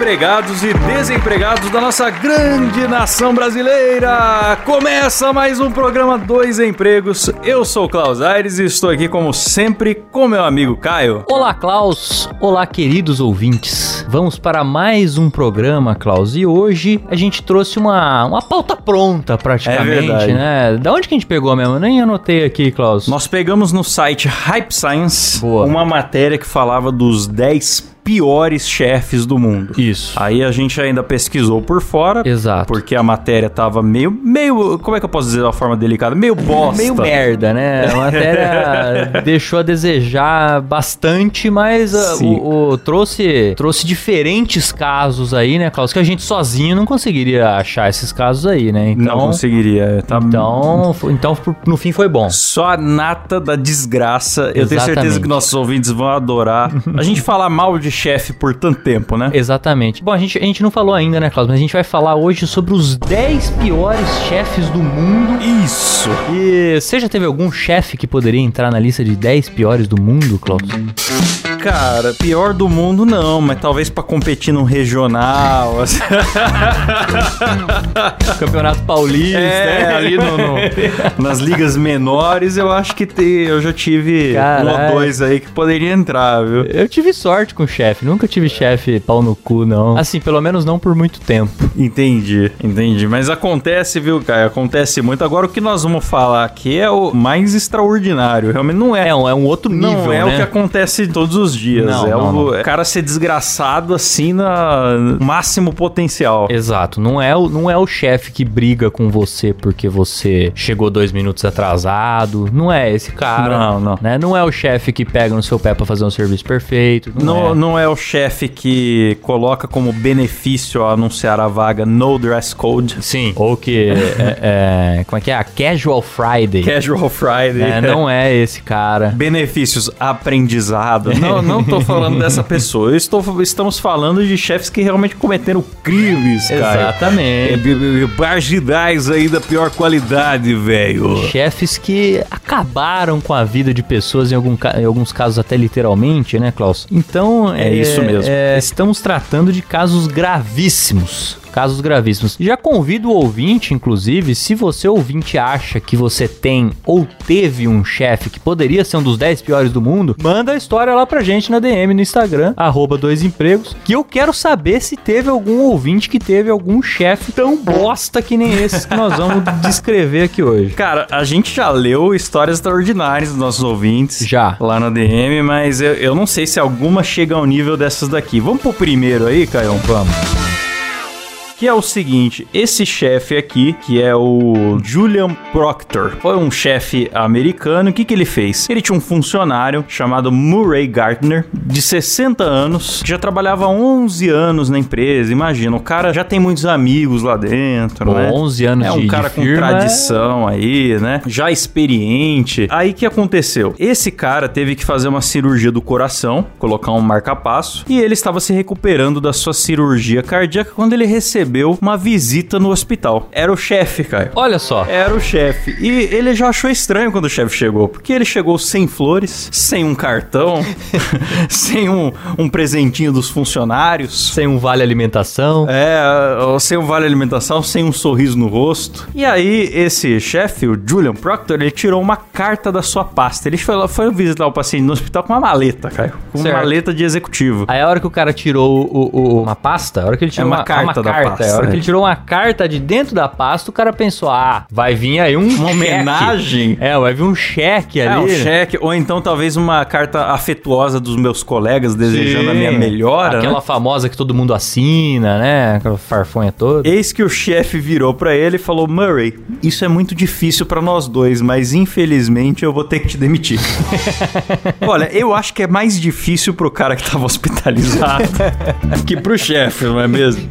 Empregados e desempregados da nossa grande nação brasileira! Começa mais um programa Dois Empregos. Eu sou o Klaus Aires e estou aqui, como sempre, com meu amigo Caio. Olá, Klaus. Olá, queridos ouvintes. Vamos para mais um programa, Klaus. E hoje a gente trouxe uma, uma pauta pronta, praticamente, É né? Da onde que a gente pegou mesmo? Eu nem anotei aqui, Klaus. Nós pegamos no site Hype Science Boa. uma matéria que falava dos 10 piores chefes do mundo. Isso. Aí a gente ainda pesquisou por fora, Exato. porque a matéria tava meio, meio, como é que eu posso dizer de uma forma delicada? Meio bosta. Meio merda, né? A matéria deixou a desejar bastante, mas Sim. o, o- trouxe, trouxe diferentes casos aí, né, Klaus? Que a gente sozinho não conseguiria achar esses casos aí, né? Então, Não conseguiria, tá Então, então no fim foi bom. Só a nata da desgraça. Eu tenho certeza que nossos ouvintes vão adorar. A gente falar mal de chefe por tanto tempo, né? Exatamente. Bom, a gente, a gente não falou ainda, né, Klaus? Mas a gente vai falar hoje sobre os 10 piores chefes do mundo. Isso. E você já teve algum chefe que poderia entrar na lista de 10 piores do mundo, Klaus? Cara, pior do mundo não, mas talvez pra competir num regional. assim. Campeonato Paulista, É, né? ali no, no- nas ligas menores, eu acho que te- eu já tive um Caralho. ou dois aí que poderia entrar, viu? Eu tive sorte com chefe, nunca tive chefe pau no cu, não. Assim, pelo menos não por muito tempo. Entendi, entendi. Mas acontece, viu, Caio? Acontece muito. Agora, o que nós vamos falar aqui é o mais extraordinário. Realmente não é. É um, é um outro nível, Não é né? o que acontece todos os dias. Não, é não, o cara ser desgraçado assim na máximo potencial. Exato, não é o, não é o chefe que briga com você porque você chegou dois minutos atrasado. Não é esse cara. Não, não. Né? Não é o chefe que pega no seu pé pra fazer um serviço perfeito. Não, Não, é. não é o chefe que coloca como benefício ao anunciar a vaga no dress code. Sim. Ou que. é, é, como é que é? A Casual Friday. Casual Friday. É, não é esse cara. Benefícios, aprendizado. Não, não tô falando dessa pessoa. Eu estou, estamos falando de chefes que realmente cometeram crimes, cara. Exatamente. Marginais aí da pior qualidade, velho. Chefes que acabaram com a vida de pessoas, em, algum em alguns casos até literalmente, né, Klaus? Então. É isso mesmo. é, estamos tratando de casos gravíssimos. Casos gravíssimos. Já convido o ouvinte, inclusive, se você ouvinte acha que você tem ou teve um chefe que poderia ser um dos 10 piores do mundo, manda a história lá pra gente na DM no Instagram, arroba dois empregos, que eu quero saber se teve algum ouvinte que teve algum chefe tão bosta que nem esses que nós vamos descrever aqui hoje. Cara, a gente já leu histórias extraordinárias dos nossos ouvintes. Já. Lá na DM, mas eu, eu não sei se alguma chega ao nível dessas daqui. Vamos pro primeiro aí, Caio? Vamos. Que é o seguinte, esse chefe aqui, que é o Julian Proctor, foi um chefe americano. O que, que ele fez? Ele tinha um funcionário chamado Murray Gardner, de 60 anos, que já trabalhava há 11 anos na empresa. Imagina, o cara já tem muitos amigos lá dentro, Pô, né? 11 anos É um de- cara de com firma, tradição aí, né? Já experiente. Aí o que aconteceu? Esse cara teve que fazer uma cirurgia do coração, colocar um marca-passo, e ele estava se recuperando da sua cirurgia cardíaca quando ele recebeu uma visita no hospital. Era o chefe, Caio. Olha só. Era o chefe. E ele já achou estranho quando o chefe chegou, porque ele chegou sem flores, sem um cartão, sem um, um presentinho dos funcionários. Sem um vale alimentação. É, sem um vale alimentação, sem um sorriso no rosto. E aí, esse chefe, o Julian Proctor, ele tirou uma carta da sua pasta. Ele foi, lá- foi visitar o paciente no hospital com uma maleta, Caio. Com uma Certo. maleta de executivo. Aí a hora que o cara tirou o, o- uma pasta, a hora que ele tirou É uma carta da carta, pasta, a hora que é. ele tirou uma carta de dentro da pasta, o cara pensou, ah, vai vir aí um Uma cheque. homenagem? É, vai vir um cheque É, ali. um né? cheque, ou então talvez uma carta afetuosa dos meus colegas desejando a minha Sim. melhora. Aquela né? famosa que todo mundo assina, né? Aquela farfonha toda. Eis que o chefe virou pra ele e falou: Murray, isso é muito difícil pra nós dois, mas infelizmente eu vou ter que te demitir. Olha, eu acho que é mais difícil pro cara que tava hospitalizado que pro chefe, não é mesmo?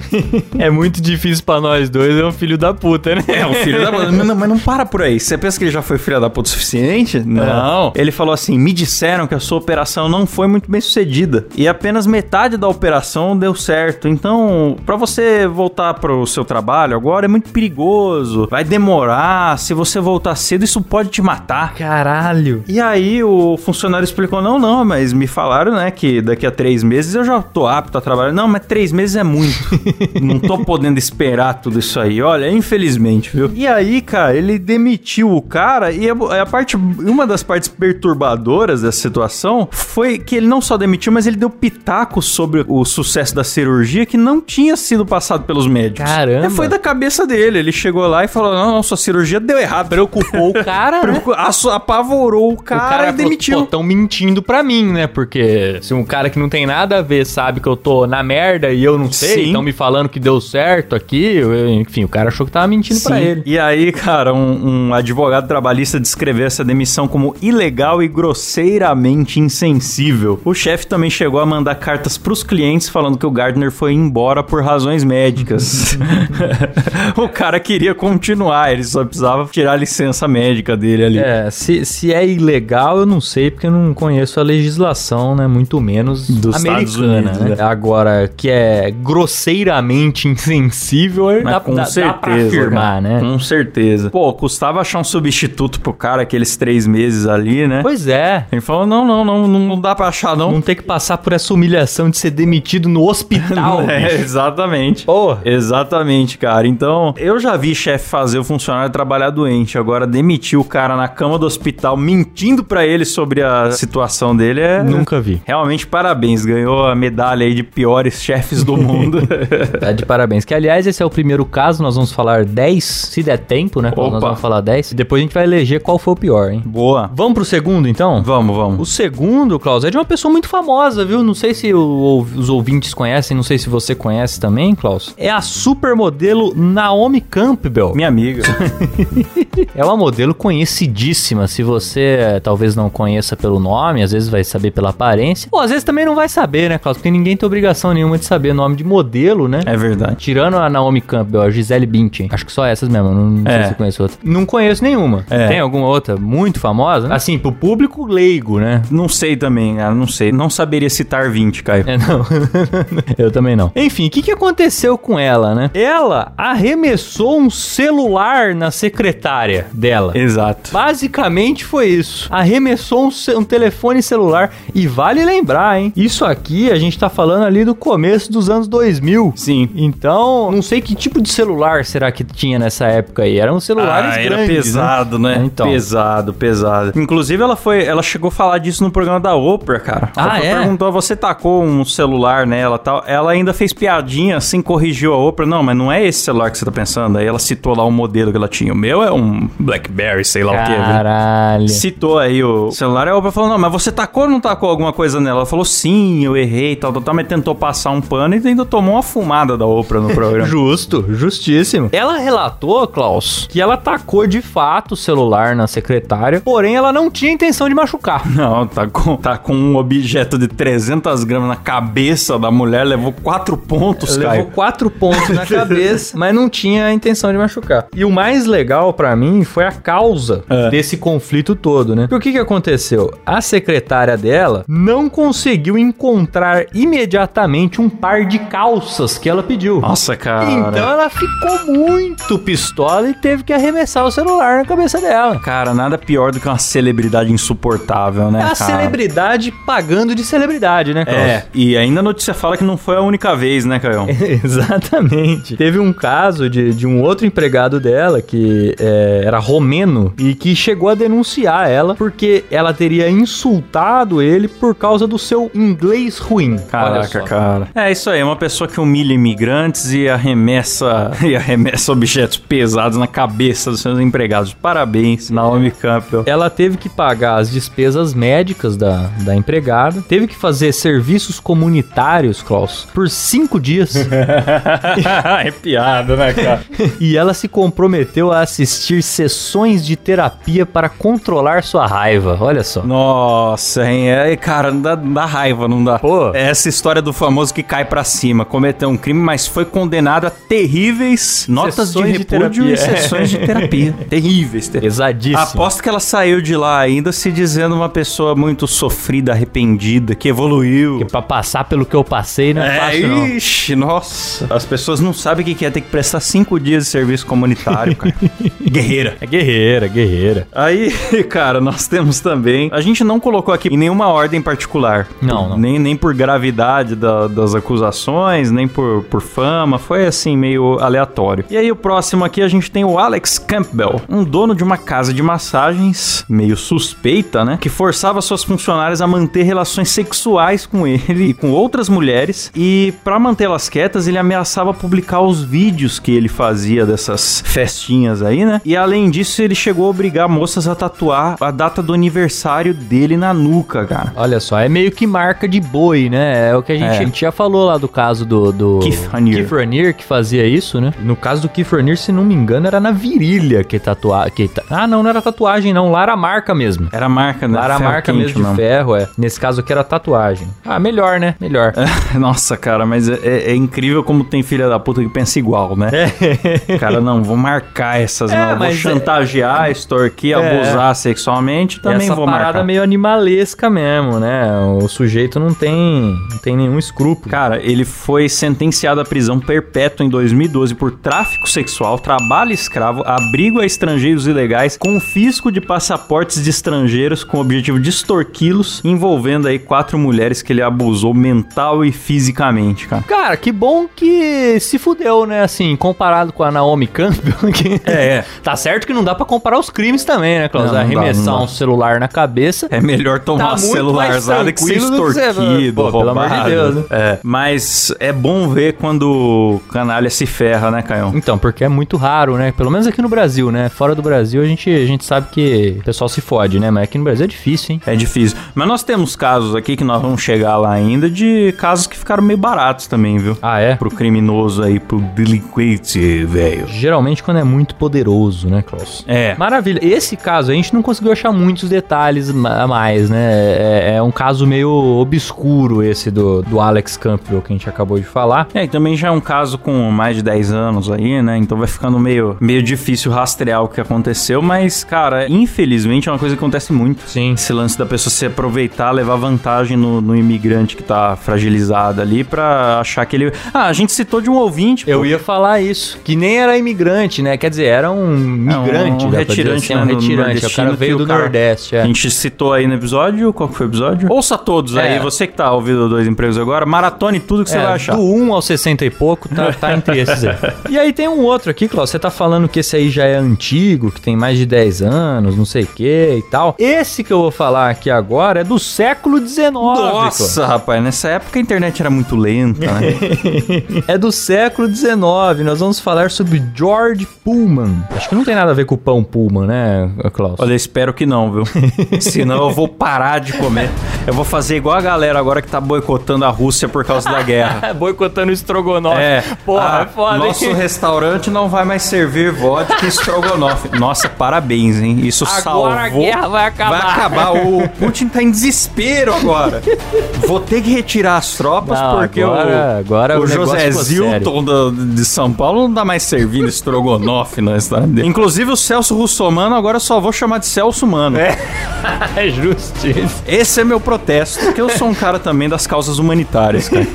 É muito difícil pra nós dois, é um filho da puta, né? É, um filho da puta. Mas não, mas não para por aí. Você pensa que ele já foi filho da puta o suficiente? Não. Ele falou assim: me disseram que a sua operação não foi muito bem sucedida. E apenas metade da operação deu certo. Então, pra você voltar pro seu trabalho agora é muito perigoso. Vai demorar. Se você voltar cedo, isso pode te matar. Caralho. E aí o funcionário explicou: não, não, mas me falaram, né, que daqui a três meses eu já tô apto a trabalhar. Não, mas três meses é muito. não tô podendo esperar tudo isso aí. Olha, infelizmente, viu? E aí, cara, ele demitiu o cara e a, a parte, uma das partes perturbadoras dessa situação foi que ele não só demitiu, mas ele deu pitaco sobre o sucesso da cirurgia que não tinha sido passado pelos médicos. Caramba. E foi da cabeça dele. Ele chegou lá e falou: não, não, sua cirurgia deu errado. Preocupou o cara, né? Preocupa- asso- Apavorou o cara, o cara e falou, demitiu. Pô, tão mentindo pra mim, né? Porque se um cara que não tem nada a ver sabe que eu tô na merda e eu não sei, estão me falando que deu certo aqui, enfim, o cara achou que tava mentindo pra Sim. ele. E aí, cara, um, um advogado trabalhista descreveu essa demissão como ilegal e grosseiramente insensível. O chefe também chegou a mandar cartas pros clientes falando que o Gardner foi embora por razões médicas. o cara queria continuar, ele só precisava tirar a licença médica dele ali. É, se, se é ilegal, eu não sei, porque eu não conheço a legislação, né? Muito menos Dos Estados americana, Unidos, né? Agora, que é grosseiramente insensível, Mas dá, com dá, certeza. dá pra afirmar, cara. né? Com certeza. Pô, custava achar um substituto pro cara aqueles três meses ali, né? Pois é. Ele falou: não, não, não, não dá pra achar, não. Não ter que passar por essa humilhação de ser demitido no hospital. É, exatamente. Porra. Exatamente, cara. Então, eu já vi chefe fazer o funcionário trabalhar doente. Agora, demitir o cara na cama do hospital mentindo pra ele sobre a situação dele é. Nunca vi. Realmente, parabéns. Ganhou a medalha aí de piores chefes do mundo. Tá de parabéns. Que, aliás, esse é o primeiro caso. Nós vamos falar 10, se der tempo, né? Opa. Nós vamos falar 10. E depois a gente vai eleger qual foi o pior, hein? Boa. Vamos pro segundo, então? Vamos, O vamos. segundo, Klaus, é de uma pessoa muito famosa, viu? Não sei se o- os ouvintes conhecem, não sei se você conhece também, Klaus. É a supermodelo Naomi Campbell. Minha amiga. É uma modelo conhecidíssima. Se você eh, talvez não conheça pelo nome, às vezes vai saber pela aparência. Ou às vezes também não vai saber, né, Klaus? Porque ninguém tem obrigação nenhuma de saber nome de modelo, né? É verdade. Tirando a Naomi Campbell, a Gisele Bündchen. Acho que só essas mesmo, não, não sei É. se você conhece outra. Não conheço nenhuma. É. Tem alguma outra muito famosa? Assim, pro público leigo, né? Não sei também, cara. Não sei. Não saberia citar 20, Caio. É, não. Eu também não. Enfim, o que, que aconteceu com ela, né? Ela arremessou um celular na secretária dela. Exato. Basicamente foi isso. Arremessou um, um telefone celular. E vale lembrar, hein? Isso aqui a gente tá falando ali do começo dos anos 2000. Sim. Então, não sei que tipo de celular será que tinha nessa época aí. Eram celulares Ah, era grandes. pesado, né? Então. Pesado, pesado. Inclusive, ela foi. Ela chegou a falar disso no programa da Oprah, cara. Ah, Oprah é? perguntou: você tacou um celular nela e tal. Ela ainda fez piadinha, assim, corrigiu a Oprah. Não, mas não é esse celular que você tá pensando. Aí ela citou lá o modelo que ela tinha. O meu é um Blackberry, sei lá o que. Caralho. Citou aí o celular e a Oprah falou: Não, mas você tacou ou não tacou alguma coisa nela? Ela falou: Sim, eu errei e tal, tal, tal, mas tentou passar um pano e ainda tomou uma fumada da Oprah no programa. Justo, justíssimo. Ela relatou, Klaus, que ela tacou de fato o celular na secretária, porém ela não tinha intenção de machucar. Não, tá com, tá com um objeto de 300 gramas na cabeça da mulher, levou quatro pontos, Levou Caio. quatro pontos na cabeça, mas não tinha a intenção de machucar. E o mais legal pra mim foi a causa É. desse conflito todo, né? Porque o que, que aconteceu? A secretária dela não conseguiu encontrar imediatamente um par de calças que ela pediu. Nossa, cara. Então ela ficou muito pistola e teve que arremessar o celular na cabeça dela. Cara, nada pior do que uma celebridade insuportável, né, É a cara? celebridade pagando de celebridade, né, Klaus? É, e ainda a notícia fala que não foi a única vez, né, Caio? Exatamente. Teve um caso de, de um outro empregado dela que é, era romeno e que chegou a denunciar ela porque ela teria insultado ele por causa do seu inglês ruim. Caraca, cara. É isso aí, uma pessoa que humilha imigrantes e arremessa e arremessa objetos pesados na cabeça dos seus empregados. Parabéns, Naomi Campbell. Ela teve que pagar as despesas médicas da, da empregada, teve que fazer serviços comunitários, Klaus, por cinco dias. é piada, né, cara? e ela se comprometeu a assistir sessões de terapia para controlar sua raiva. Olha só. Nossa, hein? É, cara, não dá, não dá raiva, não dá. Pô. É essa história do famoso que cai pra cima, cometeu um crime, mas foi condenado a terríveis notas Sessões de de repúdio terapia. e sessões de terapia. terríveis, terríveis. Pesadíssimo. Aposto que ela saiu de lá ainda se dizendo uma pessoa muito sofrida, arrependida, que evoluiu. Pra passar pelo que eu passei não é, fácil, não. ixi, nossa. As pessoas não sabem o que que é ter que prestar cinco dias de serviço comunitário, cara. Guerreira. É guerreira, guerreira. Aí, cara, nós temos também. A gente não colocou aqui em nenhuma ordem particular. Não, não. Nem, nem por gravidade da- das acusações, nem por, por Foi assim, meio aleatório. E aí, o próximo aqui a gente tem o Alex Campbell, um dono de uma casa de massagens, meio suspeita, né? Que forçava suas funcionárias a manter relações sexuais com ele e com outras mulheres. E pra mantê-las quietas, ele ameaçava publicar os vídeos que ele fazia dessas festinhas aí, né? E além disso, ele chegou a obrigar moças a tatuar a data do aniversário dele na nuca, cara. Olha só, é meio que marca de boi, né? É o que a gente, É. a gente já falou lá do caso do, do Keith Raniere. Keith Raniere, que fazia isso, né? No caso do Keith Raniere, se não me engano, era na virilha que tatuava. Que ta- Ah, não, não era tatuagem, não. Lá era marca mesmo. Era marca, né? Lá era Ferro marca mesmo de não. ferro, é. Nesse caso aqui era tatuagem. Ah, melhor, né? Melhor. Nossa, cara, mas é, é- é incrível como tem filha da puta que pensa igual, né? Cara, não, vou marcar essas, É, não. Vou é- chantagear, extorquir, É. abusar sexualmente, também Essa vou parada marcar. meio animalesca mesmo, né? O sujeito não tem, não tem nenhum escrúpulo. Cara, ele foi sentenciado à prisão perpétua em 2012 por tráfico sexual, trabalho escravo, abrigo a estrangeiros ilegais, confisco de passaportes de estrangeiros com o objetivo de extorquí-los, envolvendo aí quatro mulheres que ele abusou mental e fisicamente, cara. Cara, que bom que se fudeu, né? Assim, comparado com a Naomi Campbell. Que... É, é. Tá certo que não dá pra comparar os crimes também, né, Klaus? Não, não dá, Arremessar dá. um celular na cabeça. É melhor tomar Tá celularzada que ser extorquido, Pô, pelo amor de roubado. Deus, né? É, mas é bom ver quando o canalha se ferra, né, Caio? Então, porque é muito raro, né? Pelo menos aqui no Brasil, né? Fora do Brasil, a gente, a gente sabe que o pessoal se fode, né? Mas aqui no Brasil é difícil, hein? É difícil. Mas nós temos casos aqui que nós vamos chegar lá ainda de casos que ficaram meio baratos também, viu? Ah, é? Pro criminoso aí, pro delinquente, velho. Geralmente quando é muito poderoso, né, Klaus? É. Maravilha. Esse caso a gente não conseguiu achar muitos detalhes a mais, né? É, é um caso meio obscuro esse do, do Alex Campbell que a gente acabou de falar. É, e também já é um caso com mais de 10 anos aí, né? Então vai ficando meio, meio difícil rastrear o que aconteceu, mas, cara, infelizmente é uma coisa que acontece muito. Sim. Esse lance da pessoa se aproveitar, levar vantagem no, no imigrante que tá fragilizado ali pra achar que ele. Ah, a gente citou de um ouvinte. Eu pô. ia falar isso, que nem era imigrante, né? Quer dizer, era um migrante, um dizer retirante, assim, né, um retirante. O cara veio do cara- Nordeste, é. A gente citou aí no episódio. Qual que foi o episódio? Ouça todos É. aí. Você que tá ouvindo dois empregos agora, maratone tudo que você É, vai achar. Do 1 ao 60 e pouco, tá, tá entre esses aí. E aí tem um outro aqui, Klaus. Você tá falando que esse aí já é antigo, que tem mais de 10 anos, não sei o que e tal. Esse que eu vou falar aqui agora é do século XIX. Nossa, rapaz, nessa época a internet era muito lenta, né? É do século XIX. Nós vamos falar sobre George Pullman. Acho que não tem nada a ver com o pão Pullman, né, Klaus? Olha, espero que não, viu? Senão eu vou parar de comer. Eu vou fazer igual a galera agora que tá boicotando a Rússia por causa da guerra. Boicotando o estrogonofe. É, Porra, ah, é foda, Nosso hein? restaurante não vai mais servir vodka e estrogonofe. Nossa, parabéns, hein? Isso Agora salvou. a guerra vai acabar. Vai acabar. O Putin tá em desespero agora. Vou ter que retirar as tropas Não, porque agora- o, agora o o José Zilton do- de São Paulo não dá mais servindo estrogonofe no restaurante dele. Inclusive o Celso Russomano agora eu só vou chamar de Celso Mano. É justiça. Esse é meu protesto, porque eu sou um cara também das causas humanitárias, cara.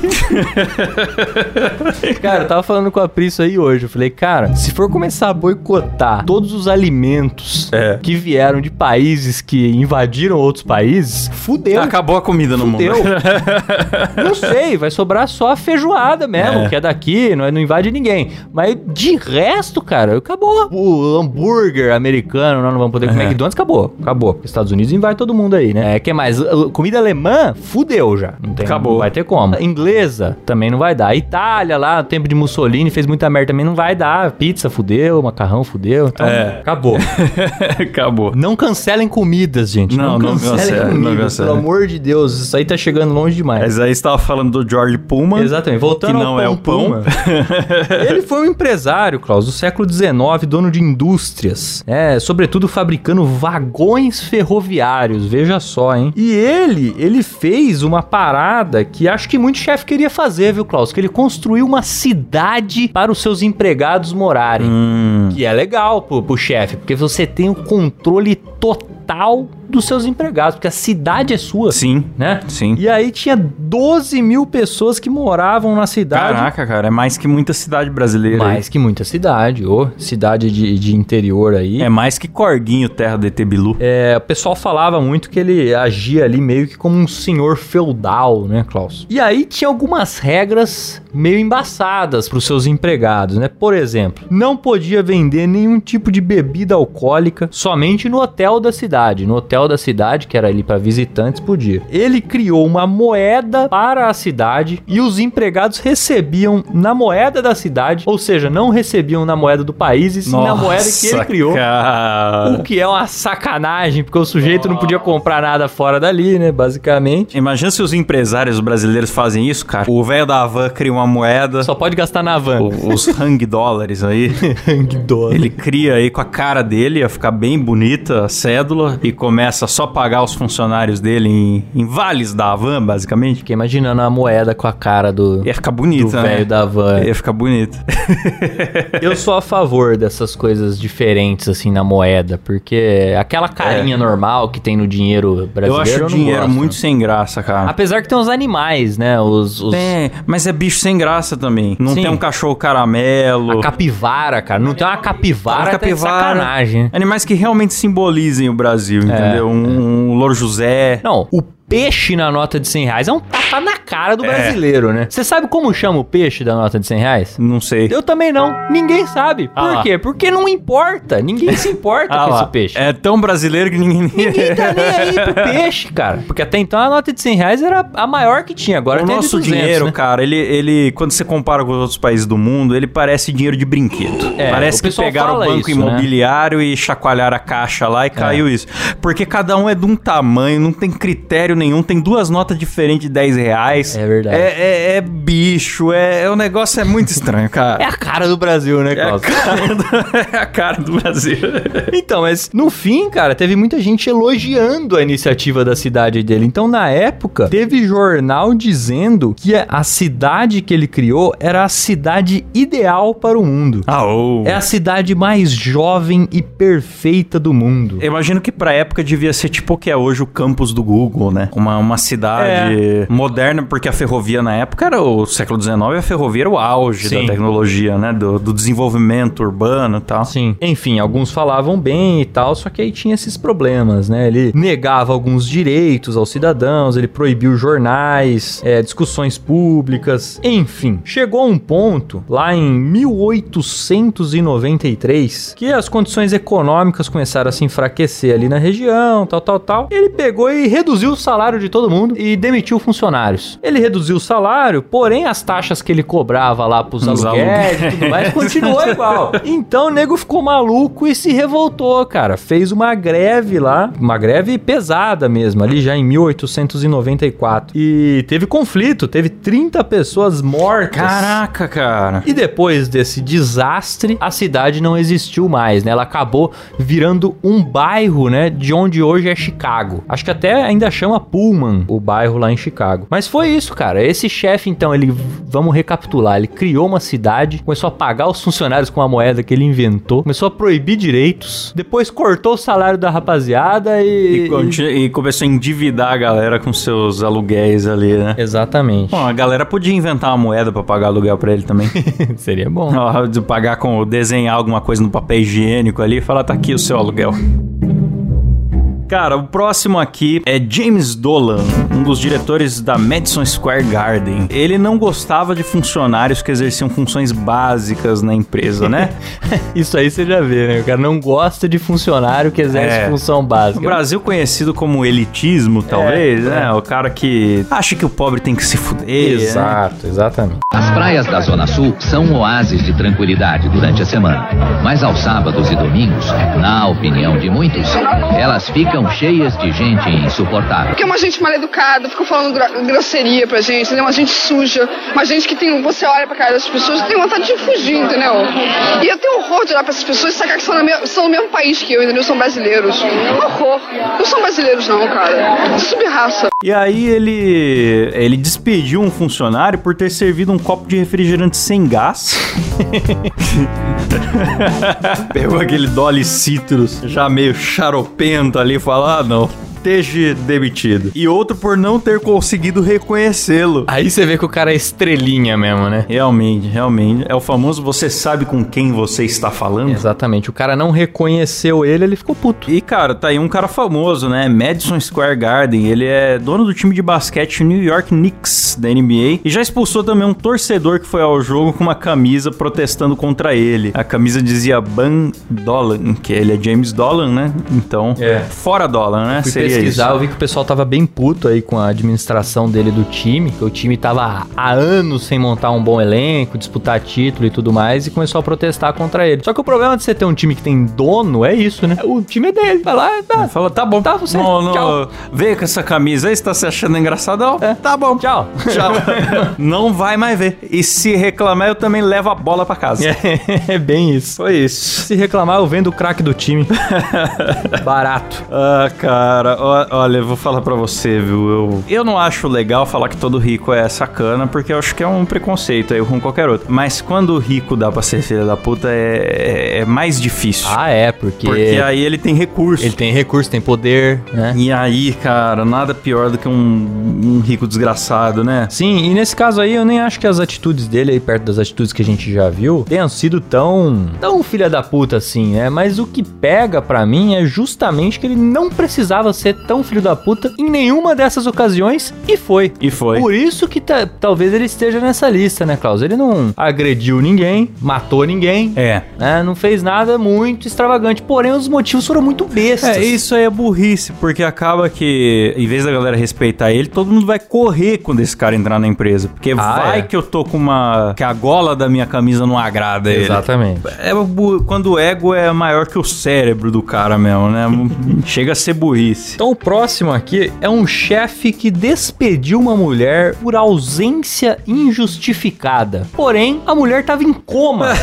Cara, eu tava falando com a Pri isso aí hoje. Eu falei, cara, se for começar a boicotar todos os alimentos É. que vieram de países que invadiram outros países, fudeu. Acabou a comida no mundo. Fudeu. não sei, vai sobrar só a feijoada mesmo, É. que é daqui, não, é- não invade ninguém. Mas de resto, cara, acabou. O hambúrguer americano, nós não vamos poder comer É. McDonald's, acabou. Acabou. Estados Unidos invade todo mundo aí, né? É, que mais? Comida alemã, fudeu já. Não tem, Acabou. Não vai ter como. Inglesa, também não vai dar. Itália lá, no tempo de Mussolini, fez muita merda, também não vai dar. Pizza, fudeu. Macarrão, fudeu. Então, É. acabou. Acabou. Não cancelem comidas, gente. Não, não cancelem cancela, não comidas. cancela. Pelo amor de Deus, isso aí tá chegando longe demais. Mas aí você tava falando do George Pullman. Exatamente. Voltando que ao não é o pão. Pullman. Ele foi um empresário, Klaus, do século XIX, dono de indústrias, é, sobretudo fabricando vagões ferroviários ferroviários, veja só, hein? E ele, ele fez uma parada que acho que muito chefe queria fazer, viu, Klaus? Que ele construiu uma cidade para os seus empregados morarem. Hum. Que é legal pro, pro chefe, porque você tem o controle total dos seus empregados, porque a cidade é sua, Sim. né? Sim. E aí tinha 12 mil pessoas que moravam na cidade. Caraca, cara, é mais que muita cidade brasileira. aí. Mais que muita cidade, ô, cidade de, de interior aí. É mais que Corguinho, terra do ET Bilu. É, o pessoal falava muito que ele agia ali meio que como um senhor feudal, né, Klaus? E aí tinha algumas regras meio embaçadas para os seus empregados, né? Por exemplo, não podia vender nenhum tipo de bebida alcoólica somente no hotel da cidade. No hotel da cidade, que era ali para visitantes, podia. Ele criou uma moeda para a cidade e os empregados recebiam na moeda da cidade, ou seja, não recebiam na moeda do país, e sim na moeda que ele Nossa, criou. Cara. O que é uma sacanagem, porque o sujeito não podia comprar nada fora dali, né? Basicamente. Imagina se os empresários brasileiros fazem isso, cara. O velho da van cria uma moeda, Só pode gastar na van. o- os hang dólares aí. Que dó. Ele cria aí com a cara dele, ia ficar bem bonita cédula e começa só a pagar os funcionários dele em, em vales da van, basicamente. Fiquei imaginando a moeda com a cara do, Ia ficar do bonita, né? velho da van. Ia ficar bonito. Eu sou a favor dessas coisas diferentes, assim, na moeda, porque aquela carinha normal que tem no dinheiro Eu brasileiro. acho o dinheiro gosto. muito sem graça, cara. Apesar que tem os animais, né? Os. os- Tem, mas é bicho sem graça também. Não Sim. tem um cachorro caramelo. A capivara, cara. Não tem uma capivara, Uma tá de capivara. sacanagem. né? Animais que realmente simbolizem o Brasil, É, entendeu? Um, um Louro José. Não, o peixe na nota de 100 reais é um tapa na cara do É. brasileiro, né? Você sabe como chama o peixe da nota de 100 reais? Não sei. Eu também não. Ninguém sabe. Ah Por lá. quê? Porque não importa. Ninguém se importa Ah com lá, esse peixe. É tão brasileiro que ninguém. Ninguém tá nem aí pro peixe, cara. Porque até então a nota de 100 reais era a maior que tinha. Agora o tem nosso 200, dinheiro, né? cara, ele, ele, quando você compara com os outros países do mundo, ele parece dinheiro de brinquedo. É, parece que pegaram o banco isso, né? imobiliário e chacoalharam a caixa lá e caiu isso. Porque cada um é de um tamanho, não tem critério nenhum, tem duas notas diferentes de 10 reais. É verdade. É, é- é bicho, é, é- o negócio é muito estranho, cara. É a cara do Brasil, né, É do, é a cara do Brasil. Então, mas no fim, cara, teve muita gente elogiando a iniciativa da cidade dele. Então, na época, teve jornal dizendo que a- cidade que ele criou era a cidade ideal para o mundo. Ah, ô. É a cidade mais jovem e perfeita do mundo. Eu imagino que pra época devia ser tipo o que é hoje o campus do Google, né? Uma, uma cidade É. moderna, porque a ferrovia na época era o século XIX, a ferrovia era o auge Sim. da tecnologia, né? Do, do desenvolvimento urbano e tal. Sim. Enfim, alguns falavam bem e tal, só que aí tinha esses problemas, né? Ele negava alguns direitos aos cidadãos, ele proibiu jornais, é, discussões públicas, enfim. Chegou a um ponto, lá em 1893, que as condições econômicas começaram a se enfraquecer ali na região, tal, tal, tal. Ele pegou e reduziu o salário de todo mundo e demitiu funcionários. Ele reduziu o salário, porém as taxas que ele cobrava lá pros Os aluguéis e tudo mais continuou igual. Então o nego ficou maluco e se revoltou, cara. Fez uma greve lá, uma greve pesada mesmo, ali já em 1894. E teve conflito, teve 30 pessoas mortas. Caraca, cara. E depois desse desastre, a cidade não existiu mais, né? Ela acabou virando um bairro, né? De onde hoje é Chicago. Acho que até ainda chama Pullman, o bairro lá em Chicago. Mas foi isso, cara. Esse chefe, então, ele, vamos recapitular, ele criou uma cidade, começou a pagar os funcionários com a moeda que ele inventou, começou a proibir direitos, depois cortou o salário da rapaziada e. E, continu- e começou a endividar a galera com seus aluguéis ali, né? Exatamente. Bom, a galera podia inventar uma moeda pra pagar aluguel pra ele também. Seria bom. Ó, De pagar com desenhar alguma coisa no papel higiênico ali e falar, tá aqui o seu aluguel. Cara, o próximo aqui é James Dolan, um dos diretores da Madison Square Garden. Ele não gostava de funcionários que exerciam funções básicas na empresa, né? Isso aí você já vê, né? O cara não gosta de funcionário que exerce É. função No básica. Brasil conhecido como elitismo, talvez, É, né? O cara que acha que o pobre tem que se fuder. né? Exato, exatamente. As praias da Zona Sul são oásis de tranquilidade durante a semana. Mas aos sábados e domingos, na opinião de muitos, elas ficam ficam cheias de gente insuportável. Porque é uma gente mal educada, fica falando gro- grosseria pra gente, entendeu? Uma gente suja, uma gente que tem. Você olha pra cara das pessoas tem vontade de fugir, entendeu? E eu tenho de olhar pra essas pessoas e sacar que são, na me- são do mesmo país que eu, entendeu? São brasileiros. Um horror. Não são brasileiros, não, cara. Subraça. E aí ele ele despediu um funcionário por ter servido um copo de refrigerante sem gás. Pegou aquele Dolly Citrus já meio charopento ali e falou: "Ah, não, esteja demitido". E outro por não ter conseguido reconhecê-lo. Aí você vê que o cara é estrelinha mesmo, né? Realmente, realmente. É o famoso você sabe com quem você está falando? Exatamente. O cara não reconheceu ele, ele ficou puto. E, cara, tá aí um cara famoso, né? Madison Square Garden. Ele é dono do time de basquete New York Knicks da NBA. E já expulsou também um torcedor que foi ao jogo com uma camisa protestando contra ele. A camisa dizia Ban Dolan, que ele é James Dolan, né? Então, É. fora Dolan, né? Seria pesquisar, eu isso. vi que o pessoal tava bem puto aí com a administração dele do time, que o time tava há anos sem montar um bom elenco, disputar título e tudo mais, e começou a protestar contra ele. Só que o problema de você ter um time que tem dono é isso, né? O time é dele. Vai lá, tá. Fala, tá bom. Tá, você. Não, não, Tchau. Veio com essa camisa aí, você tá se achando engraçadão? É. Tá bom. Tchau. Tchau. não vai mais ver. E se reclamar, eu também levo a bola pra casa. É, bem isso. Foi isso. Se reclamar, eu vendo o craque do time. Barato. Ah, cara, olha, eu vou falar pra você, viu? Eu, eu não acho legal falar que todo rico é sacana, porque eu acho que é um preconceito aí com qualquer outro. Mas quando o rico dá pra ser filho da puta, é, é- é mais difícil. Ah, é, porque. porque aí ele tem recurso. Ele tem recurso, tem poder, né? E aí, cara, nada pior do que um, um rico desgraçado, né? Sim, e nesse caso aí eu nem acho que as atitudes dele aí perto das atitudes que a gente já viu tenham sido tão tão filha da puta assim, né? Mas o que pega pra mim é justamente que ele não precisava ser tão filho da puta em nenhuma dessas ocasiões e foi. E foi. Por isso que ta- talvez ele esteja nessa lista, né, Klaus? Ele não agrediu ninguém, matou ninguém, É. né? Não fez nada muito extravagante, porém os motivos foram muito bestas. É, isso aí é burrice, porque acaba que, em vez da galera respeitar ele, todo mundo vai correr quando esse cara entrar na empresa. Porque Ah, vai é. que eu tô com uma. que a gola da minha camisa não agrada ele. Exatamente. É quando o ego é maior que o cérebro do cara mesmo, né? Chega a ser burrice. Então o próximo aqui é um chefe que despediu uma mulher por ausência injustificada. Porém, a mulher tava em coma.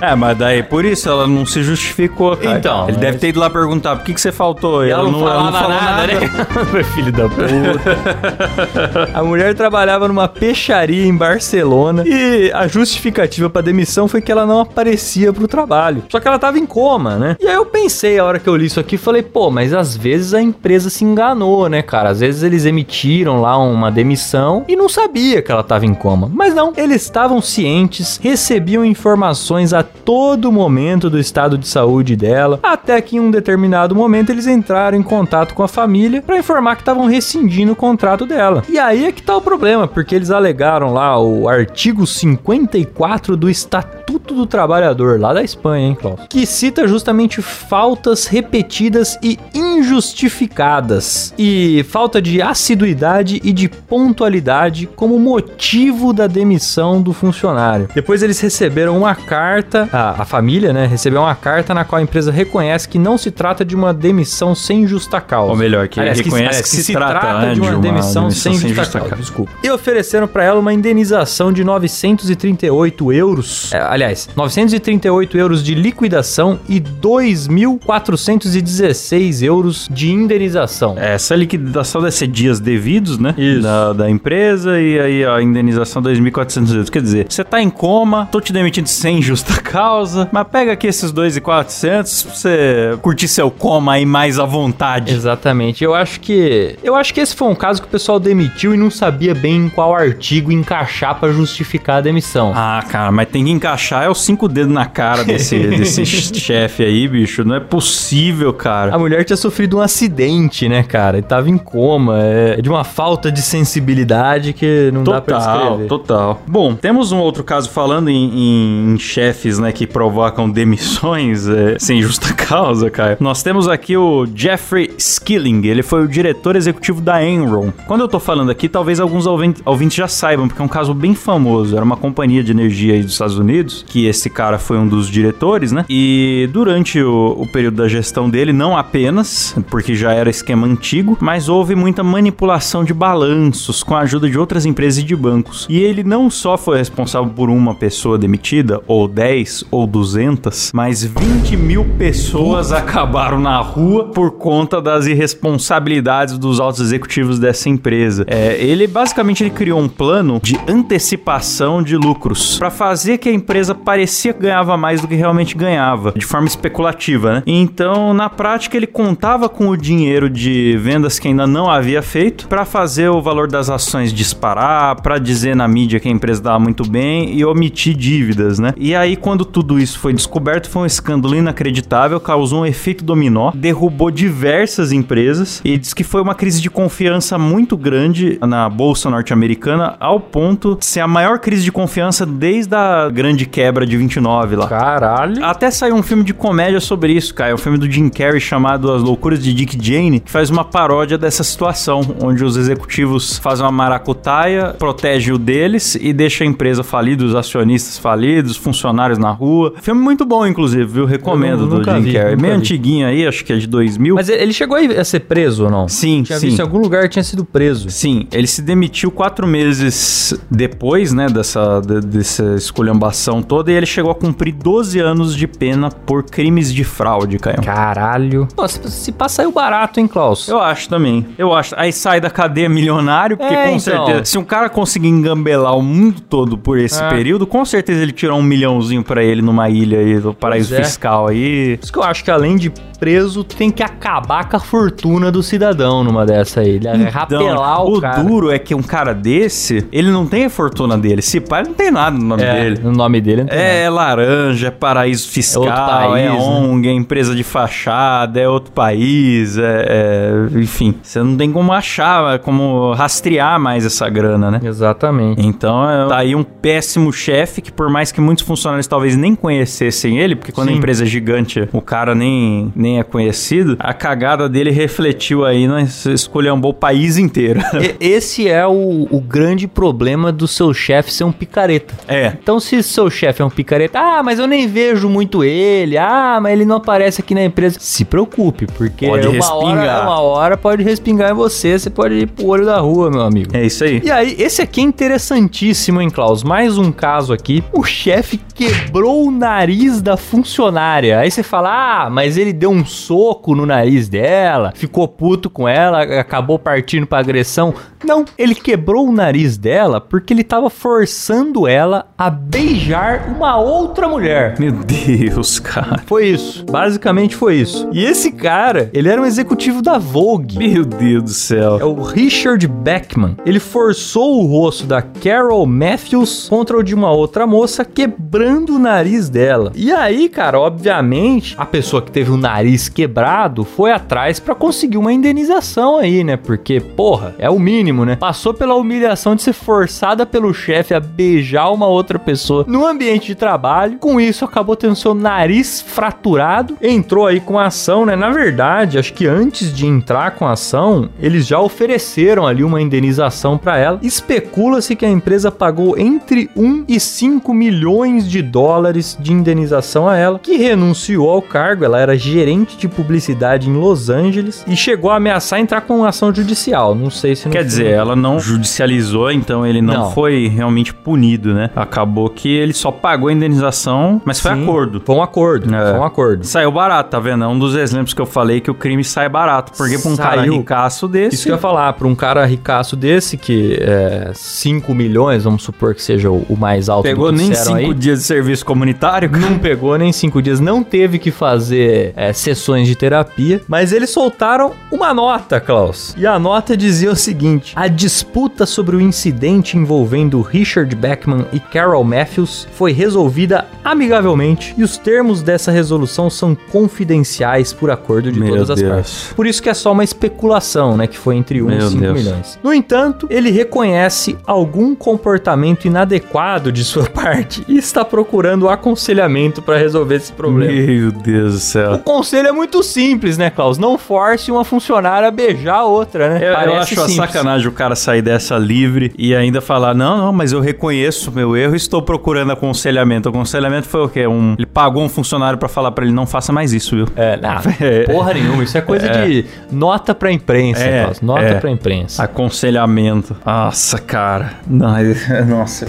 É, mas daí por isso ela não se justificou, cara. Então, Ele mas- deve ter ido lá perguntar por que, que você faltou. E ela não, falava falou nada, né? Filho da puta. a mulher trabalhava numa peixaria em Barcelona e a justificativa pra demissão foi que ela não aparecia pro trabalho. Só que ela tava em coma, né? E aí eu pensei, a hora que eu li isso aqui, falei, pô, mas às vezes a empresa se enganou, né, cara? Às vezes eles emitiram lá uma demissão e não sabia que ela tava em coma. Mas não, eles estavam cientes, recebiam informações a todo momento do estado de saúde dela, até que em um determinado momento eles entraram em contato com a família para informar que estavam rescindindo o contrato dela. E aí é que tá o problema, porque eles alegaram lá o artigo 54 do Estatuto do Trabalhador, lá da Espanha, hein, Klaus? Que cita justamente faltas repetidas e injustificadas e falta de assiduidade e de pontualidade como motivo da demissão do funcionário. Depois eles receberam uma carta, a, a família, né, recebeu uma carta na qual a empresa reconhece que não se trata de uma demissão sem justa causa. Ou melhor, que Aliás, reconhece aliás, que se trata, né, de uma, de uma demissão, demissão sem, sem justa, justa causa. causa. Desculpa. E ofereceram para ela uma indenização de 938 euros. É, aliás, 938 euros de liquidação e 2.416 euros de indenização. Essa liquidação deve ser dias devidos, né? Isso. Da, da empresa e aí a indenização 2.400 euros. Quer dizer, você tá em coma, tô te demitindo sem justa causa, mas pega aqui esses 2.400 pra você curtir seu coma aí mais à vontade. Exatamente. Eu acho que eu acho que esse foi um caso que o pessoal demitiu e não sabia bem em qual artigo encaixar para justificar a demissão. Ah, cara, mas tem que encaixar é os cinco dedos na cara desse, desse chefe aí, bicho. Não é possível, A cara. Mulher tinha sofrido um acidente, né, cara? E tava em coma. É de uma falta de sensibilidade que não dá pra Total, descrever. total. Bom, temos um outro caso falando em, em- em chefes, né, que provocam demissões é, sem justa causa, cara. Nós temos aqui o Jeffrey Skilling, ele foi o diretor executivo da Enron. Quando eu tô falando aqui, talvez alguns ouvintes já saibam, porque é um caso bem famoso. Era uma companhia de energia aí dos Estados Unidos, que esse cara foi um dos diretores, né? E durante o, o período da gestão dele, não apenas apenas, porque já era esquema antigo, mas houve muita manipulação de balanços com a ajuda de outras empresas e de bancos. E ele não só foi responsável por uma pessoa demitida, ou 10, ou 200, mas 20 mil pessoas acabaram na rua por conta das irresponsabilidades dos altos executivos dessa empresa. É, ele basicamente ele criou um plano de antecipação de lucros para fazer que a empresa parecia que ganhava mais do que realmente ganhava, de forma especulativa, né? Então, na prática, ele contava com o dinheiro de vendas que ainda não havia feito para fazer o valor das ações disparar, para dizer na mídia que a empresa dava muito bem e omitir dívidas, né? E aí, quando tudo isso foi descoberto, foi um escândalo inacreditável, causou um efeito dominó, derrubou diversas empresas e diz que foi uma crise de confiança muito grande na bolsa norte-americana, ao ponto de ser a maior crise de confiança desde a grande quebra de 29 lá. Caralho. Até saiu um filme de comédia sobre isso, cara. É um filme do Jim Carrey chamado As Loucuras de Dick Jane, que faz uma paródia dessa situação, onde os executivos fazem uma maracutaia, protege o deles e deixa a empresa falida, os acionistas falidos, funcionários na rua. Filme muito bom, inclusive, viu? Recomendo Eu do Jim vi, Carrey. Meio vi. antiguinho aí, acho que é de 2000. Mas ele chegou a ser preso ou não? Sim, Tinha sim. visto em algum lugar tinha sido preso. Sim, ele se demitiu quatro meses depois, né, dessa, de- dessa esculhambação toda, e ele chegou a cumprir 12 anos de pena por crimes de fraude, Caio. Caralho. Pô, se, se passa aí o barato, hein, Klaus? Eu acho também. Eu acho. Aí sai da cadeia milionário, porque É, com então. certeza, se um cara conseguir engambelar o mundo todo por esse É. período, com certeza ele tirou um milhãozinho pra ele numa ilha aí, do paraíso é. fiscal aí. Por isso que eu acho que além de preso, tem que acabar com a fortuna do cidadão numa dessa. Ele é rapelar o, Então, o cara. duro é que um cara desse, ele não tem a fortuna dele. Se pai não tem nada no nome É, dele. o nome dele não tem nada. É laranja, é paraíso fiscal, outro país, é né? ONG, é empresa de fachada, é outro país, é, é- enfim. Você não tem como achar, como rastrear mais essa grana, né? Exatamente. Então, é, tá aí um péssimo chefe que, por mais que muitos funcionários talvez nem conhecessem ele, porque quando Sim. a empresa é gigante, o cara nem, nem é conhecido, a cagada dele refletiu aí, né? Escolhambou o país inteiro. Esse é o, o grande problema do seu chefe ser um picareta. é. Então, se seu chefe é um picareta, ah, mas eu nem vejo muito ele, ah, mas ele não aparece aqui na empresa. Se preocupe, porque Pode uma hora, respingar. uma hora pode respingar em você, você pode ir pro olho da rua, meu amigo. É isso aí. E aí, esse aqui é interessantíssimo, hein, Klaus? Mais um caso aqui. O chefe quebrou o nariz da funcionária. Aí você fala, ah, mas ele deu um soco no nariz dela, ficou puto com ela, acabou partindo pra agressão. Não, ele quebrou o nariz dela porque ele tava forçando ela a beijar uma outra mulher. Meu Deus, cara. Foi isso. Basicamente foi isso. E esse cara, ele era um executivo da Vogue. Meu Deus do céu. É o Richard Beckman. Ele forçou o rosto da Carol Matthews contra o de uma outra moça, quebrando o nariz dela. E aí, cara, obviamente, a pessoa que teve o nariz quebrado foi atrás pra conseguir uma indenização aí, né? Porque, porra, é o mínimo, né? Passou pela humilhação de ser forçada pelo chefe a beijar uma outra pessoa no ambiente de trabalho. Com isso, acabou tendo seu nariz fraturado. Entrou aí com a ação, né? Na verdade, acho que antes de entrar com a ação, eles já ofereceram ali uma indenização pra ela. Especula-se que a empresa pagou entre 1 e 5 milhões de dólares de indenização a ela, que renunciou ao cargo. Ela era gerente de publicidade em Los Angeles e chegou a ameaçar entrar com ação judicial. Não sei se no Quer dizer, ela não judicializou, então ele não, Não. foi realmente punido, né? Acabou que ele só pagou a indenização, mas foi Sim, acordo. Foi um acordo. É. Foi um acordo. Saiu barato, tá vendo? É um dos exemplos que eu falei que o crime sai barato. Porque pra um cara Saiu. ricaço desse. Isso que eu ia falar, pra um cara ricaço desse, que é 5 milhões, vamos supor que seja o, o mais alto Pegou nem disseram cinco aí. dias de serviço comunitário, cara. Não pegou nem cinco dias, não teve que fazer é, sessões de terapia, mas eles soltaram uma nota, Klaus. E a nota dizia o seguinte: a disputa sobre o incidente envolvendo Richard Beckman e Carol Matthews foi resolvida amigavelmente e os termos dessa resolução são confidenciais por acordo de Meu todas as Deus. partes. Por isso que é só uma especulação, né? Que foi entre 1 Meu e 5 Deus. milhões. No entanto, ele reconhece algum comportamento inadequado de sua parte e está procurando aconselhamento para resolver esse problema. Meu Deus do O céu. conselho é muito simples, né, Klaus? Não force uma funcionária a beijar a outra, né? Eu, eu acho a simples. sacanagem o cara sair dessa livre e ainda falar: não, não, mas eu reconheço meu erro e estou procurando aconselhamento. O aconselhamento foi o quê? Um, ele pagou um funcionário pra falar pra ele: não faça mais isso, viu? É, não. Porra nenhuma, isso é coisa de nota pra imprensa, É. Nota é. pra imprensa. Aconselhamento. Nossa, cara. Nossa.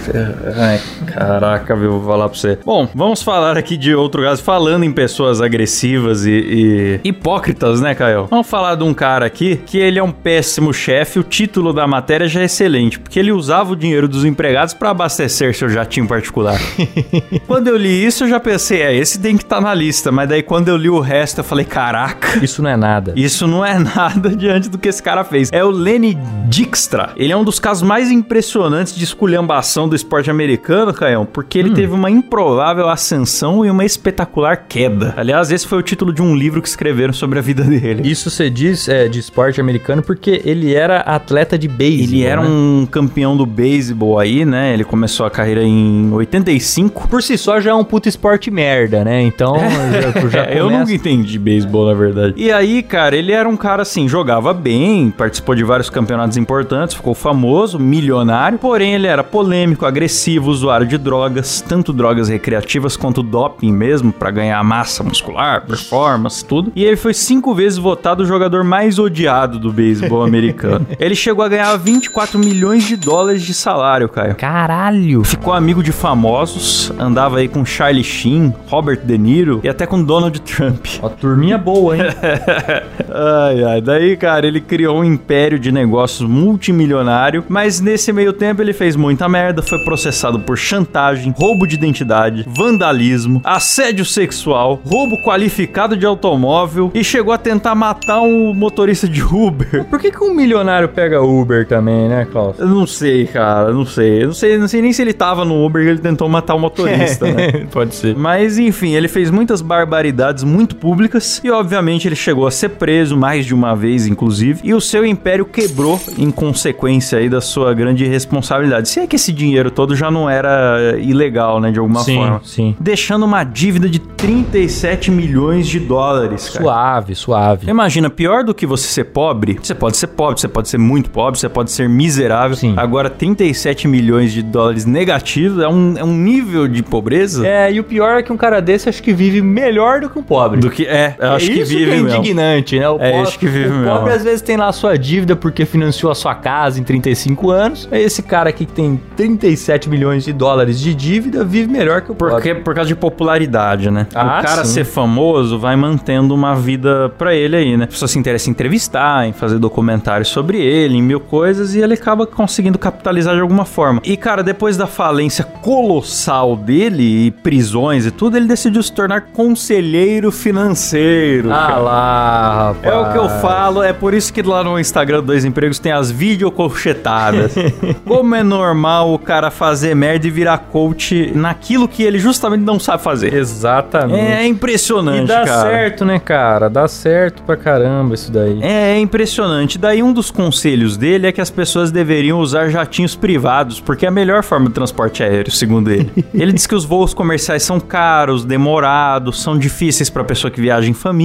Ai, caraca, viu? Vou falar pra você. Bom, vamos falar aqui de outro caso. Falando em pessoas agressivas e, e hipócritas, né, Caio? Vamos falar de um cara aqui que ele é um péssimo chefe. O título da matéria já é excelente, porque ele usava o dinheiro dos empregados pra abastecer seu jatinho particular. quando eu li isso, eu já pensei, é, esse tem que estar na lista. Mas daí quando eu li o resto, eu falei, caraca. Isso não é nada. Isso não é nada diante do que esse cara fez. É o Lenny Dijkstra. Ele é um dos casos mais impressionantes de esculhambação do esporte americano, Caião, porque ele teve uma improvável ascensão e uma espetacular queda. Aliás, esse foi o título de um livro que escreveram sobre a vida dele. Isso você diz é, de esporte americano porque ele era atleta de beisebol. Ele era né? um campeão do beisebol aí, né? Ele começou a carreira em 85. Por si só já é um puto esporte merda, né? Então já, já É, eu começa- nunca entendi beisebol, na verdade. E aí, cara, ele era um cara assim, jogava bem, participou de vários campeonatos importantes, ficou famoso, milionário, porém ele era polêmico, agressivo, usuário de drogas, tanto drogas recreativas quanto doping mesmo, pra ganhar massa muscular, performance, tudo. E ele foi cinco vezes votado o jogador mais odiado do beisebol americano. ele chegou a ganhar 24 milhões de dólares de salário, Caio. Caralho! Ficou amigo de famosos, andava aí com Charlie Sheen, Robert De Niro e até com Donald Trump. Ó, turminha boa, hein? Ai, ai. Daí, cara, ele criou um império de negócios multimilionário, mas nesse meio tempo ele fez muita merda, foi processado por chantagem, roubo de identidade, vandalismo, assédio sexual, roubo qualificado de automóvel e chegou a tentar matar um motorista de Uber. Por que, que um milionário pega Uber também, né, Klaus? Eu não sei, cara, não sei. Eu não sei, não sei nem se ele tava no Uber e ele tentou matar o motorista, né? Pode ser. Mas enfim, ele fez muitas barbaridades muito públicas e obviamente ele chegou a ser preso mais de uma vez, inclusive, e o seu império quebrou em consequência aí da sua grande responsabilidade. Se é que esse dinheiro todo já não era eh, ilegal, né, de alguma sim, forma. sim. Deixando uma dívida de 37 milhões de dólares, cara. Suave, suave. Imagina, pior do que você ser pobre, você pode ser pobre, você pode ser muito pobre, você pode ser miserável. Sim. Agora, 37 milhões de dólares negativos é um, é um nível de pobreza É, e o pior é que um cara desse acho que vive melhor do que um pobre. do que. É, eu acho é que isso vive que é indignante, né? O É pobre, isso que vive o mesmo. pobre às vezes tem lá a sua dívida porque financiou a sua casa em 35 anos. Aí Esse cara aqui que tem 37 milhões de dólares de dívida vive melhor que o pobre. Porque, por causa de popularidade, né? Ah, o cara sim. ser famoso vai mantendo uma vida pra ele aí, né? A pessoa se interessa em entrevistar, em fazer documentários sobre ele, em mil coisas, e ele acaba conseguindo capitalizar de alguma forma. E, cara, depois da falência colossal dele e prisões e tudo, ele decidiu se tornar conselheiro financeiro. Ah cara. lá, rapaz. É o que eu falo, é por isso que lá no Instagram do Dois Empregos tem as videocolchetadas. Como é normal o cara fazer merda e virar coach naquilo que ele justamente não sabe fazer. Exatamente. É impressionante, e dá cara. certo, né, cara? Dá certo pra caramba isso daí. É, é impressionante. Daí um dos conselhos dele é que as pessoas deveriam usar jatinhos privados, porque é a melhor forma de transporte aéreo, segundo ele. ele diz que os voos comerciais são caros, demorados, são difíceis pra pessoa que viaja em família.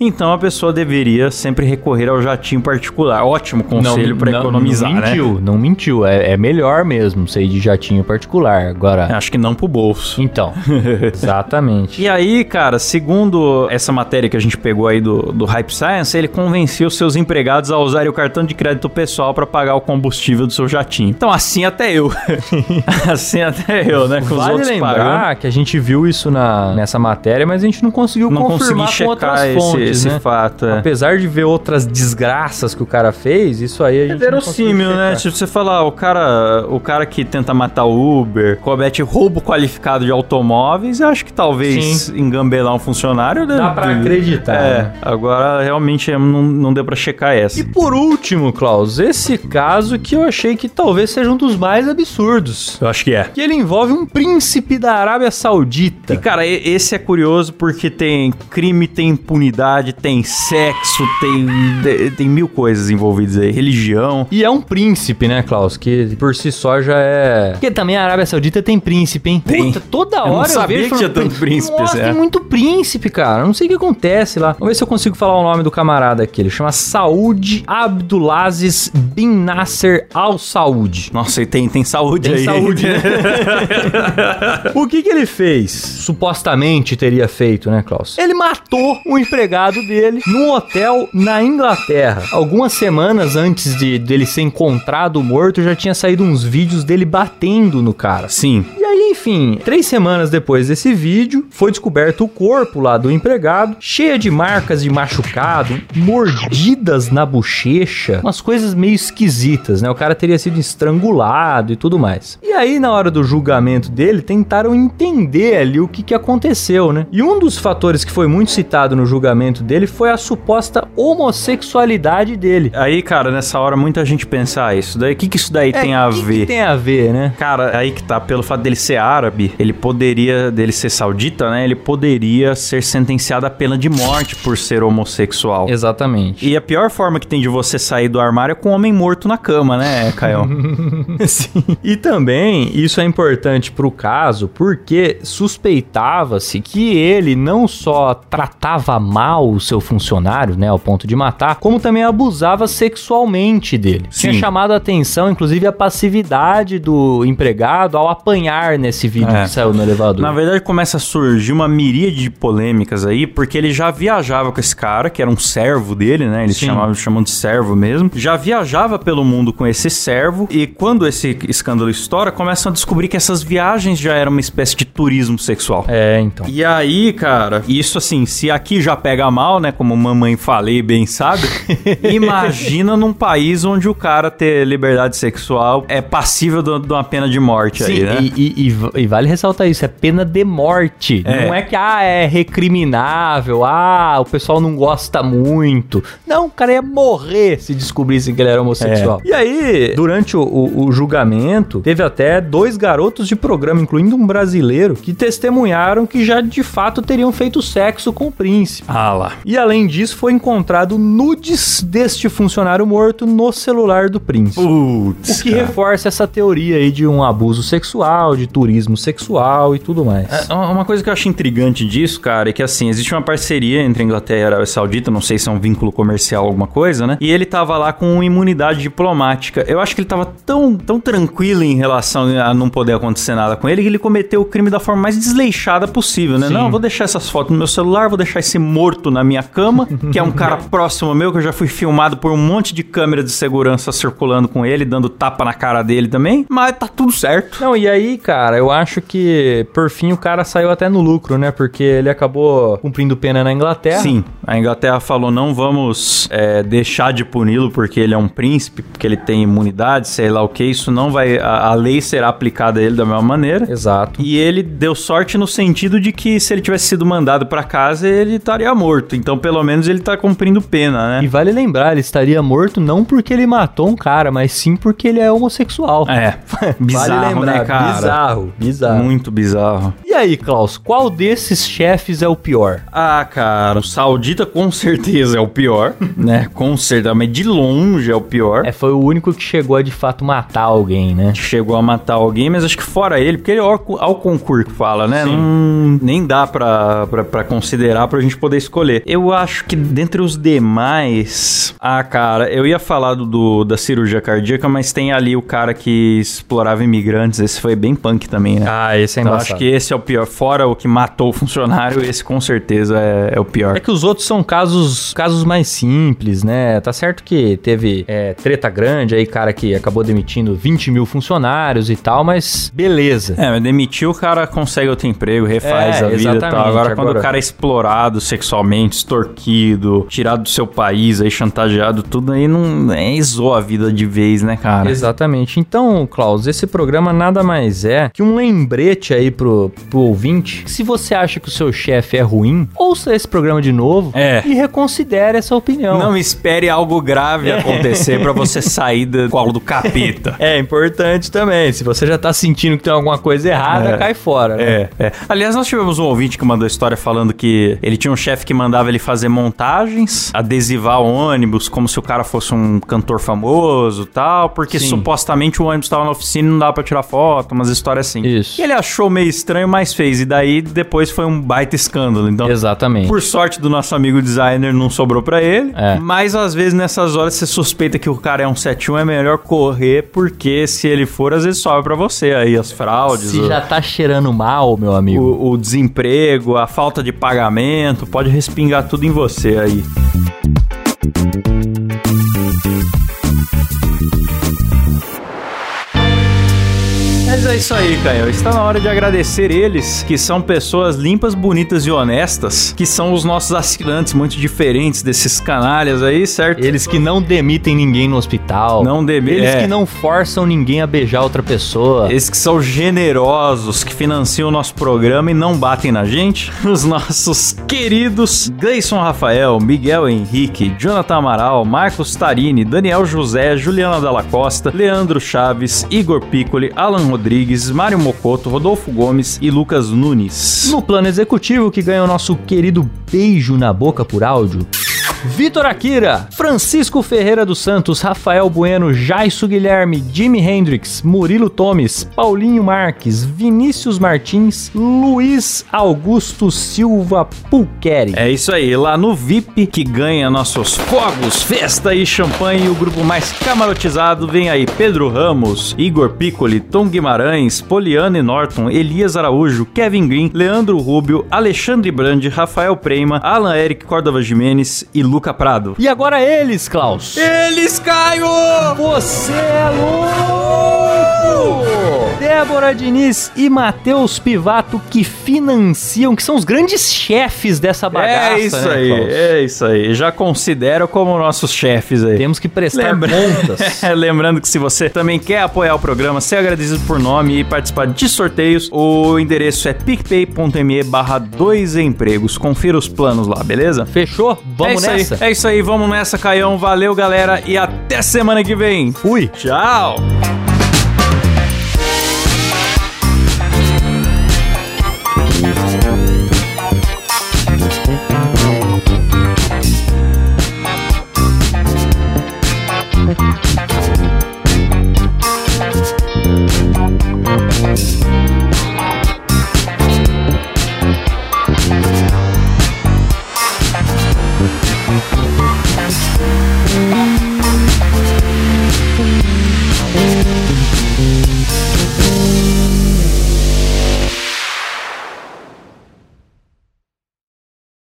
Então a pessoa deveria sempre recorrer ao jatinho particular. Ótimo conselho pra economizar, não né? mentiu, Não mentiu, é, é melhor mesmo ser de jatinho particular. Agora, Acho que não pro bolso. então, exatamente. E aí, cara, segundo essa matéria que a gente pegou aí do, do Hype Science, ele convenceu seus empregados a usarem o cartão de crédito pessoal pra pagar o combustível do seu jatinho. Então, assim até eu. assim até eu, né? Com os Vale outros lembrar pagando. que a gente viu isso na, nessa matéria, mas a gente não conseguiu Não confirmar consegui com outras checar esse, fontes, esse né? fato. É. Apesar de ver outras desgraças que o cara fez, isso aí a É gente conseguiu verossímil, né? Tipo, você falar, o cara, o cara que tenta matar o Uber, comete roubo qualificado de automóveis, eu acho que talvez engambelar um funcionário... Dá pra acreditar, É, né? agora realmente é, não, não deu pra checar essa. E por último, Klaus, esse caso que eu achei que talvez seja um dos mais absurdos. Eu acho que é. Que ele envolve um príncipe da Arábia Saudita. E, cara, esse é curioso porque tem crime, tem impunidade, tem sexo, tem, tem mil coisas envolvidas aí. Religião. E é um príncipe, né, Klaus? Que por si só já é. Porque também a Arábia Saudita tem príncipe, hein? Tem. Puta, toda Eu não hora eu, sabia vejo que tinha tanto príncipe, Nossa, é. tem muito príncipe, cara. Não sei o que acontece lá. Vamos ver se eu consigo falar o nome do camarada aqui. Ele chama Saud Abdulaziz Bin Nasser Al Saud. Nossa, e tem, tem saúde Tem aí. saúde, né? o que que ele fez? Supostamente teria feito, né, Klaus? Ele matou um empregado dele num hotel na Inglaterra. Algumas semanas antes de dele ser encontrado morto, já tinha saído uns vídeos dele batendo no cara. Sim. Aí, enfim, três semanas depois desse vídeo, foi descoberto o corpo lá do empregado, cheia de marcas de machucado, mordidas na bochecha, umas coisas meio esquisitas, né? O cara teria sido estrangulado e tudo mais. E aí, na hora do julgamento dele, tentaram entender ali o que, que aconteceu, né? E um dos fatores que foi muito citado no julgamento dele foi a suposta homossexualidade dele. Aí, cara, nessa hora muita gente pensa, ah, isso daí, o que, que isso daí tem É, a que ver? Que tem a ver, né? Cara, aí que tá, pelo fato dele ser árabe, ele poderia, dele ser saudita, né? Ele poderia ser sentenciado à pena de morte por ser homossexual. Exatamente. E a pior forma que tem de você sair do armário é com um homem morto na cama, né, Caio? Sim. E também isso é importante pro caso porque suspeitava-se que ele não só tratava mal o seu funcionário, né, ao ponto de matar, como também abusava sexualmente dele. Tinha Sim. chamado a atenção, inclusive, a passividade do empregado ao apanhar nesse vídeo É. que saiu no elevador. Na verdade, começa a surgir uma miríade de polêmicas aí, porque ele já viajava com esse cara, que era um servo dele, né? Eles Sim. chamavam, chamam de servo mesmo. Já viajava pelo mundo com esse servo, e quando esse escândalo estoura, começam a descobrir que essas viagens já eram uma espécie de turismo sexual. É, então. E aí, cara, isso assim, se aqui já pega mal, né? Como mamãe falei bem sabe, imagina num país onde o cara ter liberdade sexual é passível de uma pena de morte aí, Sim, né? e, e- e e vale ressaltar isso, é pena de morte. É. Não é que, ah, é recriminável, ah, o pessoal não gosta muito. Não, o cara ia morrer se descobrissem que ele era homossexual. É. E aí, durante o, o- o julgamento, teve até dois garotos de programa, incluindo um brasileiro, que testemunharam que já de fato teriam feito sexo com o príncipe. Ah lá. E além disso, foi encontrado nudes deste funcionário morto no celular do príncipe. Putz, O que cara. reforça essa teoria aí de um abuso sexual, de turismo sexual e tudo mais. É, Uma coisa que eu acho intrigante disso, cara, é que assim, existe uma parceria entre a Inglaterra e a Arábia Saudita, não sei se é um vínculo comercial alguma coisa, né? E ele tava lá com imunidade diplomática. Eu acho que ele tava tão, tão tranquilo em relação a não poder acontecer nada com ele que ele cometeu o crime da forma mais desleixada possível, né? Sim. Não, vou deixar essas fotos no meu celular, vou deixar esse morto na minha cama, que é um cara próximo meu, que eu já fui filmado por um monte de câmeras de segurança circulando com ele, dando tapa na cara dele também, mas tá tudo certo. Não, e aí, cara, eu acho que por fim o cara saiu até no lucro, né? Porque ele acabou cumprindo pena na Inglaterra. Sim, a Inglaterra falou não vamos é, deixar de puni-lo porque ele é um príncipe, porque ele tem imunidade, sei lá o que, isso não vai, a, a lei será aplicada a ele da mesma maneira. Exato. E ele deu sorte no sentido de que se ele tivesse sido mandado pra casa, ele estaria morto. Então, pelo menos ele tá cumprindo pena, E né? vale lembrar, ele estaria morto não porque ele matou um cara, mas sim porque ele é homossexual. É, bizarro, vale lembrar, né, cara? bizarro, bizarro. Muito bizarro. E aí, Klaus, qual desses chefes é o pior? Ah, cara, o saudita com certeza é o pior, né? Com certeza, mas de longe é o pior. É, foi o único que chegou a de fato matar alguém, né? chegou a matar alguém, mas acho que fora ele, porque ele é ao, ao concurso que fala, né? Não, nem dá pra, pra, pra considerar pra gente poder escolher. Eu acho que dentre os demais. Ah, cara, eu ia falar do, do- da cirurgia cardíaca, mas tem ali o cara que explorava imigrantes. Esse foi bem punk também, né? Ah, esse é Então acho que esse é o pior. Fora o que matou o funcionário, esse com certeza é, é o pior. É que os outros são casos, casos mais simples, né? Tá certo que teve é, treta grande aí, cara que acabou demitindo 20 mil funcionários e tal, mas beleza. É, mas demitir o cara consegue outro emprego, refaz É, a vida e tal. exatamente, Agora, quando agora- o cara é explorado sexualmente, extorquido, tirado do seu país, aí chantageado, tudo aí não é zoa a vida de vez, né, cara? Exatamente. Então, Klaus, esse programa nada mais é que um lembrete aí pro, pro ouvinte. que Se você acha que o seu chefe é ruim, ouça esse programa de novo É. e reconsidere essa opinião. Não espere algo grave acontecer pra você sair do colo do capeta. É importante também. Se você já tá sentindo que tem alguma coisa errada, É. cai fora. né? É, é. Aliás, nós tivemos um ouvinte que mandou história falando que ele tinha um chefe que mandava ele fazer montagens, adesivar o ônibus como se o cara fosse um cantor famoso tal, porque Sim. supostamente o ônibus estava na oficina e não dava pra tirar foto, umas histórias assim. Isso. E ele achou meio estranho, mas fez. E daí depois foi um baita escândalo. Então, Exatamente. por sorte do nosso amigo designer, não sobrou pra ele. É. Mas às vezes nessas horas você suspeita que o cara é um 71, é melhor correr, porque se ele for, às vezes sobe pra você aí as fraudes. Se o- já tá cheirando cheirando mal, meu amigo. O, o desemprego, a falta de pagamento, pode respingar tudo em você aí. Isso aí, Caio. Está na hora de agradecer eles, que são pessoas limpas, bonitas e honestas, que são os nossos assinantes muito diferentes desses canalhas aí, certo? Eles que não demitem ninguém no hospital. Não demitem. Eles é. que não forçam ninguém a beijar outra pessoa. Esses que são generosos, que financiam o nosso programa e não batem na gente. Os nossos queridos Gleison Rafael, Miguel Henrique, Jonathan Amaral, Marcos Tarini, Daniel José, Juliana Dalla Costa, Leandro Chaves, Igor Piccoli, Alan Rodrigues, Mário Mocoto, Rodolfo Gomes e Lucas Nunes. No plano executivo, que ganha o nosso querido beijo na boca por áudio. Vitor Akira, Francisco Ferreira dos Santos, Rafael Bueno, Jaisso Guilherme, Jimi Hendrix, Murilo Tomes, Paulinho Marques, Vinícius Martins, Luiz Augusto Silva Pulqueri. É isso aí, lá no VIP que ganha nossos fogos, festa e champanhe, o grupo mais camarotizado vem aí Pedro Ramos, Igor Piccoli, Tom Guimarães, Poliane Norton, Elias Araújo, Kevin Green, Leandro Rubio, Alexandre Brandi, Rafael Prema, Alan Eric Córdova Jimenez e Luca Prado. E agora eles, Klaus. Eles, Caio! Você é louco! Débora Diniz e Matheus Pivato que financiam, que são os grandes chefes dessa bagaça, É isso né, aí, Klaus? é isso aí. Já considero como nossos chefes aí. Temos que prestar Lembra- contas. Lembrando que se você também quer apoiar o programa, ser agradecido por nome e participar de sorteios, o endereço é picpay.me barra dois empregos. Confira os planos lá, beleza? Fechou? Vamos é isso nessa? Aí, é isso aí, vamos nessa, Caião. Valeu, galera, e até semana que vem. Fui. Tchau!